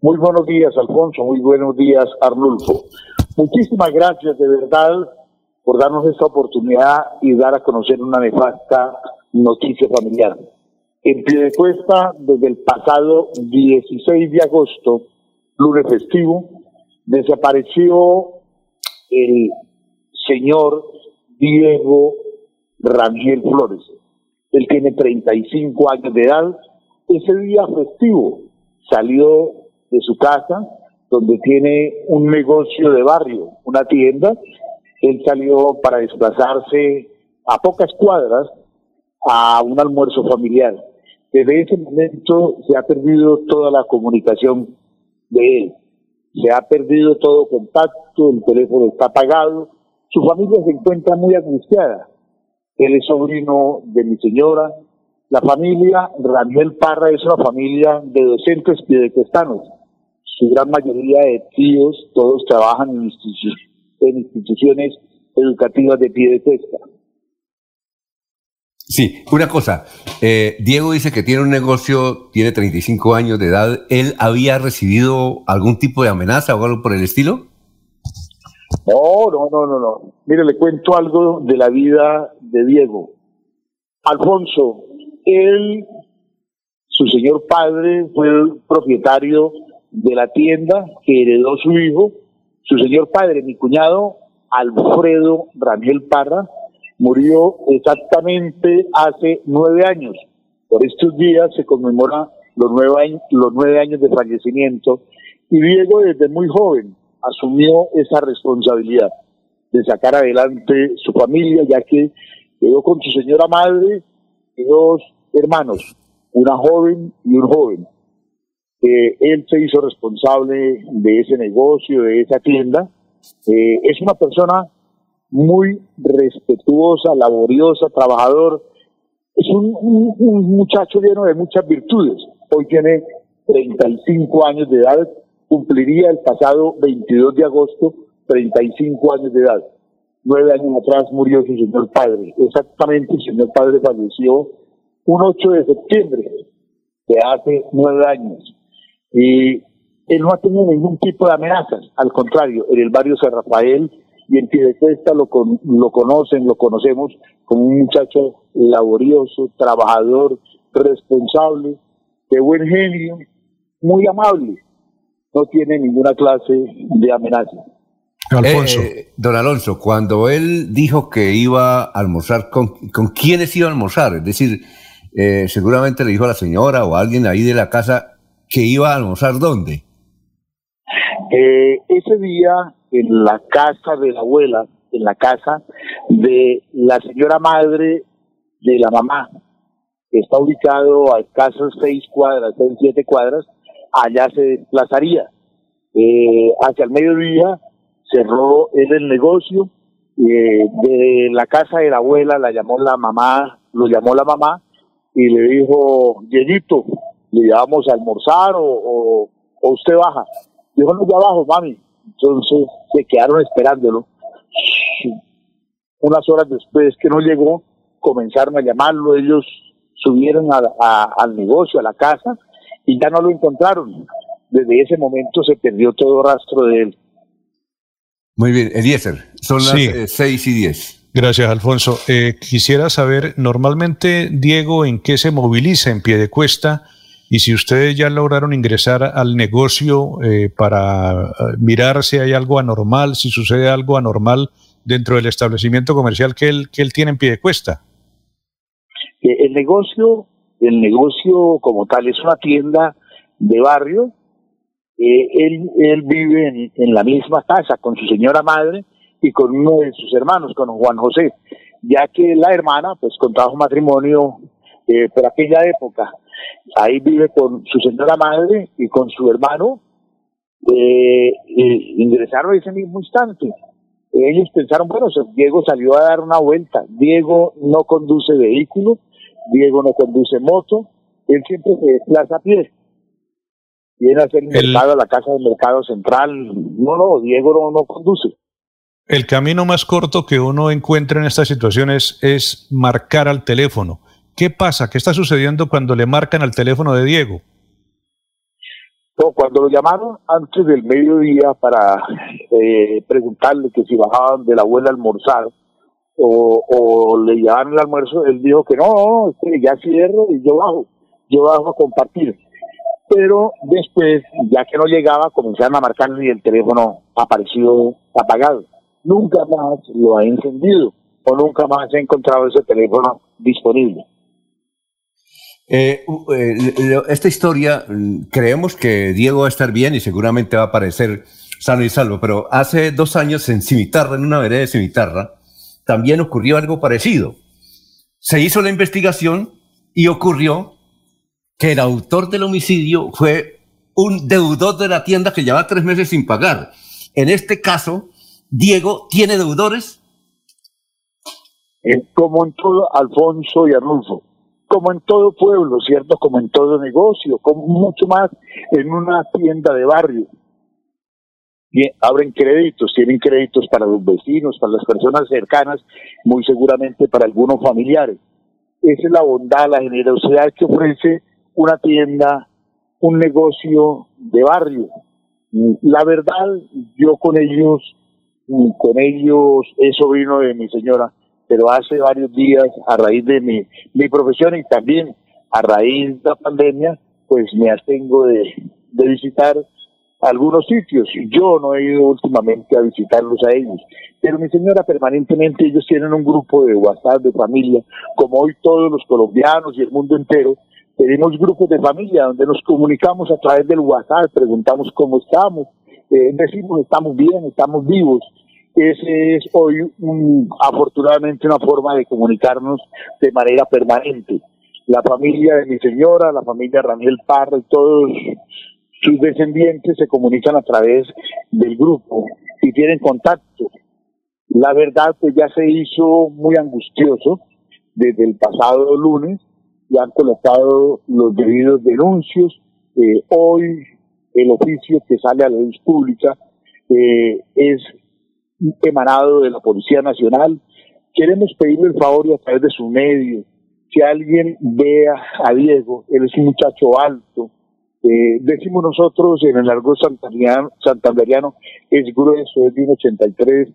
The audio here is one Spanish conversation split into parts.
Muy buenos días, Alfonso. Muy buenos días, Arnulfo. Muchísimas gracias de verdad por darnos esta oportunidad y dar a conocer una nefasta noticia familiar. En Piedecuesta, desde el pasado 16 de agosto, lunes festivo, desapareció el señor Diego Rangel Flores. Él tiene 35 años de edad. Ese día festivo salió de su casa, donde tiene un negocio de barrio, una tienda. Él salió para desplazarse a pocas cuadras a un almuerzo familiar. Desde ese momento se ha perdido toda la comunicación de él. Se ha perdido todo contacto, el teléfono está apagado, su familia se encuentra muy angustiada. Él es sobrino de mi señora. La familia Raniel Parra es una familia de docentes piedecuestanos. Su gran mayoría de tíos, todos trabajan en, instituciones educativas de Piedecuesta. Sí, una cosa. Eh, Diego dice que tiene un negocio, tiene 35 años de edad. ¿Él había recibido algún tipo de amenaza o algo por el estilo? No, no, no, no, no. Mire, le cuento algo de la vida de Diego. Alfonso, él, su señor padre, fue el propietario de la tienda que heredó su hijo. Su señor padre, mi cuñado, Alfredo Ramiel Parra, murió exactamente hace nueve años. Por estos días se conmemora los nueve, años, los nueve años de fallecimiento y Diego desde muy joven asumió esa responsabilidad de sacar adelante su familia, ya que quedó con su señora madre y dos hermanos, una joven y un joven. Eh, él se hizo responsable de ese negocio, de esa tienda. Eh, es una persona muy respetuosa, laboriosa, trabajador. Es un, muchacho lleno de muchas virtudes. Hoy tiene 35 años de edad, cumpliría el pasado 22 de agosto 35 años de edad. Nueve años atrás murió su señor padre. Exactamente, el señor padre falleció un 8 de septiembre de hace nueve años. Y él no ha tenido ningún tipo de amenazas. Al contrario, en el barrio San Rafael y en Piedecuesta lo, lo conocen, lo conocemos como un muchacho laborioso, trabajador, responsable, de buen genio, muy amable no tiene ninguna clase de amenaza. Alfonso. Eh, don Alonso, cuando él dijo que iba a almorzar, ¿con, ¿con quiénes iba a almorzar? Es decir, eh, seguramente le dijo a la señora o a alguien ahí de la casa que iba a almorzar dónde. Eh, ese día en la casa de la abuela, en la casa de la señora madre de la mamá, que está ubicado a escasas seis cuadras, seis, siete cuadras, allá se desplazaría. Eh, hacia el mediodía cerró él el negocio, eh, de la casa de la abuela la llamó la mamá, lo llamó la mamá y le dijo, Dieguito, le llevamos a almorzar o, o, usted baja. Dijo, no, ya abajo, mami. Entonces se quedaron esperándolo. Unas horas después que no llegó, comenzaron a llamarlo, ellos subieron al negocio, a la casa, y ya no lo encontraron. Desde ese momento se perdió todo rastro de él. Muy bien, Eliezer, son las eh, seis y diez. Gracias, Alfonso. Eh, quisiera saber, normalmente, Diego, ¿en qué se moviliza en pie de cuesta? Y si ustedes ya lograron ingresar al negocio eh, para mirar si hay algo anormal, si sucede algo anormal dentro del establecimiento comercial que él, que él tiene en pie de cuesta. El negocio el negocio como tal es una tienda de barrio. Eh, él, él vive en, en, la misma casa con su señora madre y con uno de sus hermanos, con Juan José, ya que la hermana, pues contrajo matrimonio eh, por aquella época. Ahí vive con su señora madre y con su hermano. Eh, ingresaron ese mismo instante. Ellos pensaron, bueno, Diego salió a dar una vuelta. Diego no conduce vehículo, Diego no conduce moto, él siempre se desplaza a pie. Viene a hacer el, mercado a la casa del mercado central. No, no, Diego no, conduce. El camino más corto que uno encuentra en estas situaciones es marcar al teléfono. ¿Qué pasa? ¿Qué está sucediendo cuando le marcan al teléfono de Diego? cuando lo llamaron antes del mediodía para eh, preguntarle que si bajaban de la abuela a almorzar o, le llevaban el almuerzo, él dijo que no, ya cierro y yo bajo, yo bajo a compartir. Pero después, ya que no llegaba, comenzaron a marcar y el teléfono apareció apagado. Nunca más lo ha encendido o nunca más ha encontrado ese teléfono disponible. Eh, eh, esta historia, mm, creemos que Diego va a estar bien y seguramente va a aparecer sano y salvo, pero hace dos años en Cimitarra, en una vereda de Cimitarra, también ocurrió algo parecido. Se hizo la investigación y ocurrió que el autor del homicidio fue un deudor de la tienda que lleva tres meses sin pagar. En este caso, Diego tiene deudores. Como en todo Alfonso y Arnulfo como en todo pueblo, ¿cierto? Como en todo negocio, como mucho más en una tienda de barrio. Abren créditos, tienen créditos para los vecinos, para las personas cercanas, muy seguramente para algunos familiares. Esa es la bondad, la generosidad que ofrece una tienda, un negocio de barrio. La verdad, yo con ellos, con ellos es sobrino de mi señora, pero hace varios días, a raíz de mi, profesión y también a raíz de la pandemia, pues me abstengo de, de visitar algunos sitios. Yo no he ido últimamente a visitarlos a ellos, pero mi señora permanentemente ellos tienen un grupo de WhatsApp de familia, como hoy todos los colombianos y el mundo entero tenemos grupos de familia donde nos comunicamos a través del WhatsApp, preguntamos cómo estamos, eh, decimos estamos bien, estamos vivos ese es hoy un, afortunadamente una forma de comunicarnos de manera permanente. La familia de mi señora, la familia Raniel Parra y todos sus descendientes se comunican a través del grupo y tienen contacto. La verdad pues ya se hizo muy angustioso desde el pasado lunes y han colocado los debidos denuncios. Eh, hoy el oficio que sale a la luz pública eh, es emanado de la Policía Nacional. Queremos pedirle el favor y a través de su medio, si alguien vea a Diego, él es un muchacho alto, eh, decimos nosotros en el argot santanderiano, es grueso, es de 1,83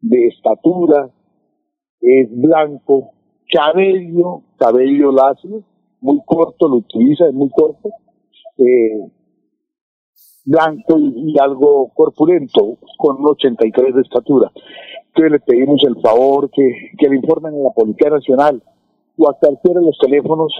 de estatura, es blanco, cabello, cabello lacio, muy corto, lo utiliza, es muy corto, eh, blanco y, algo corpulento, con un 83 de estatura. Entonces le pedimos el favor que, que le informen a la Policía Nacional o a cualquiera de los teléfonos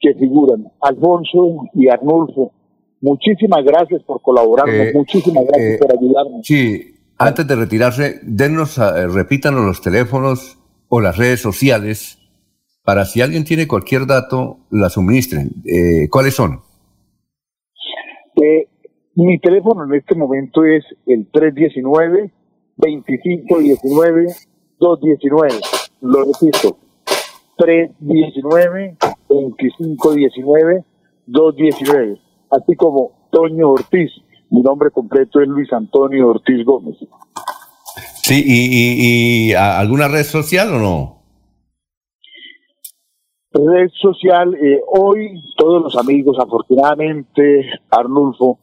que figuran. Alfonso y Arnulfo, muchísimas gracias por colaborarnos, eh, muchísimas gracias eh, por ayudarnos. Sí, antes de retirarse, denos, eh, repítanos los teléfonos o las redes sociales para si alguien tiene cualquier dato, la suministren. ¿Cuáles son? Mi teléfono en este momento es el 319-2519-219. Lo repito, 319-2519-219. Así como Toño Ortiz. Mi nombre completo es Luis Antonio Ortiz Gómez. Sí, ¿y, y, alguna red social o no? Red social, eh, hoy todos los amigos, afortunadamente, Arnulfo,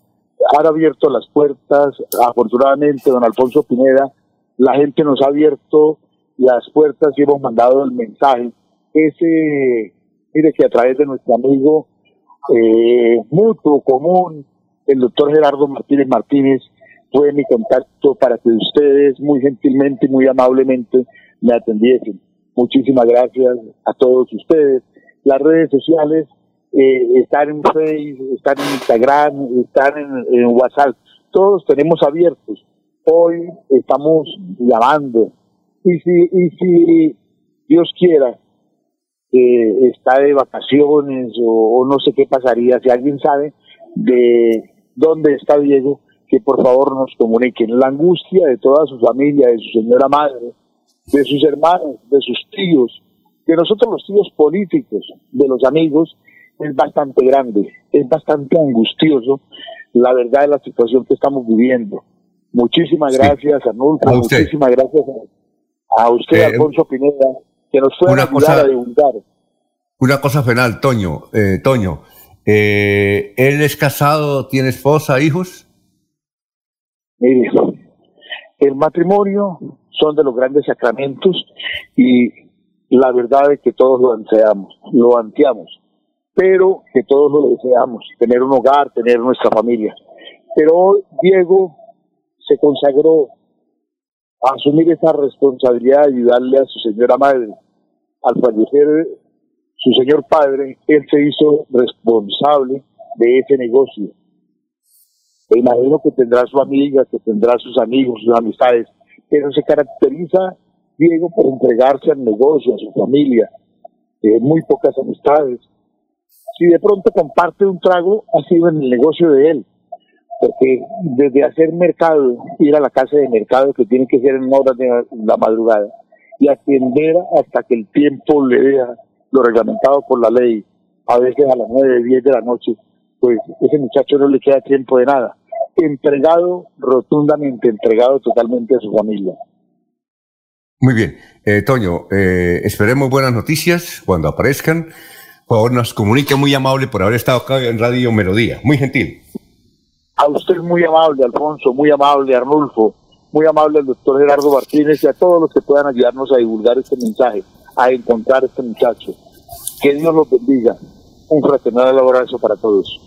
han abierto las puertas, afortunadamente, don Alfonso Pineda, la gente nos ha abierto las puertas y hemos mandado el mensaje. Ese, mire que a través de nuestro amigo eh, mutuo, común, el doctor Gerardo Martínez Martínez, fue mi contacto para que ustedes muy gentilmente y muy amablemente me atendiesen. Muchísimas gracias a todos ustedes. Las redes sociales, eh, estar en Facebook, estar en Instagram, estar en, WhatsApp. Todos tenemos abiertos. Hoy estamos llamando. Y si, y si Dios quiera, eh, está de vacaciones o, no sé qué pasaría, si alguien sabe de dónde está Diego, que por favor nos comuniquen. La angustia de toda su familia, de su señora madre, de sus hermanos, de sus tíos, de nosotros los tíos políticos, de los amigos, es bastante grande, es bastante angustioso la verdad de la situación que estamos viviendo. Muchísimas gracias, a muchísimas gracias a, usted, eh, Alfonso Pineda, que nos fue a ayudar a divulgar. Una cosa final, Toño, eh, Toño, Eh, ¿Él es casado, tiene esposa, hijos? Mire, el matrimonio son de los grandes sacramentos y la verdad es que todos lo ansiamos, lo ansiamos, pero que todos lo deseamos, tener un hogar, tener nuestra familia. Pero Diego se consagró a asumir esa responsabilidad de ayudarle a su señora madre. Al fallecer su señor padre, él se hizo responsable de ese negocio. Imagino que tendrá su amiga, que tendrá sus amigos, sus amistades, pero se caracteriza Diego por entregarse al negocio, a su familia, eh, muy pocas amistades. Si de pronto comparte un trago, ha sido en el negocio de él, porque desde hacer mercado, ir a la casa de mercado que tiene que ser en horas de la madrugada, y atender hasta que el tiempo le deja lo reglamentado por la ley, a veces a las 9, 10 de la noche, pues ese muchacho no le queda tiempo de nada. Entregado rotundamente, entregado totalmente a su familia. Muy bien. Eh, Toño, eh, esperemos buenas noticias cuando aparezcan. Favor, nos comunique muy amable por haber estado acá en Radio Melodía. Muy gentil. A usted muy amable, Alfonso, muy amable, Arnulfo, muy amable el doctor Gerardo Martínez y a todos los que puedan ayudarnos a divulgar este mensaje a encontrar este muchacho. Que Dios los bendiga. Un fraternal abrazo para todos.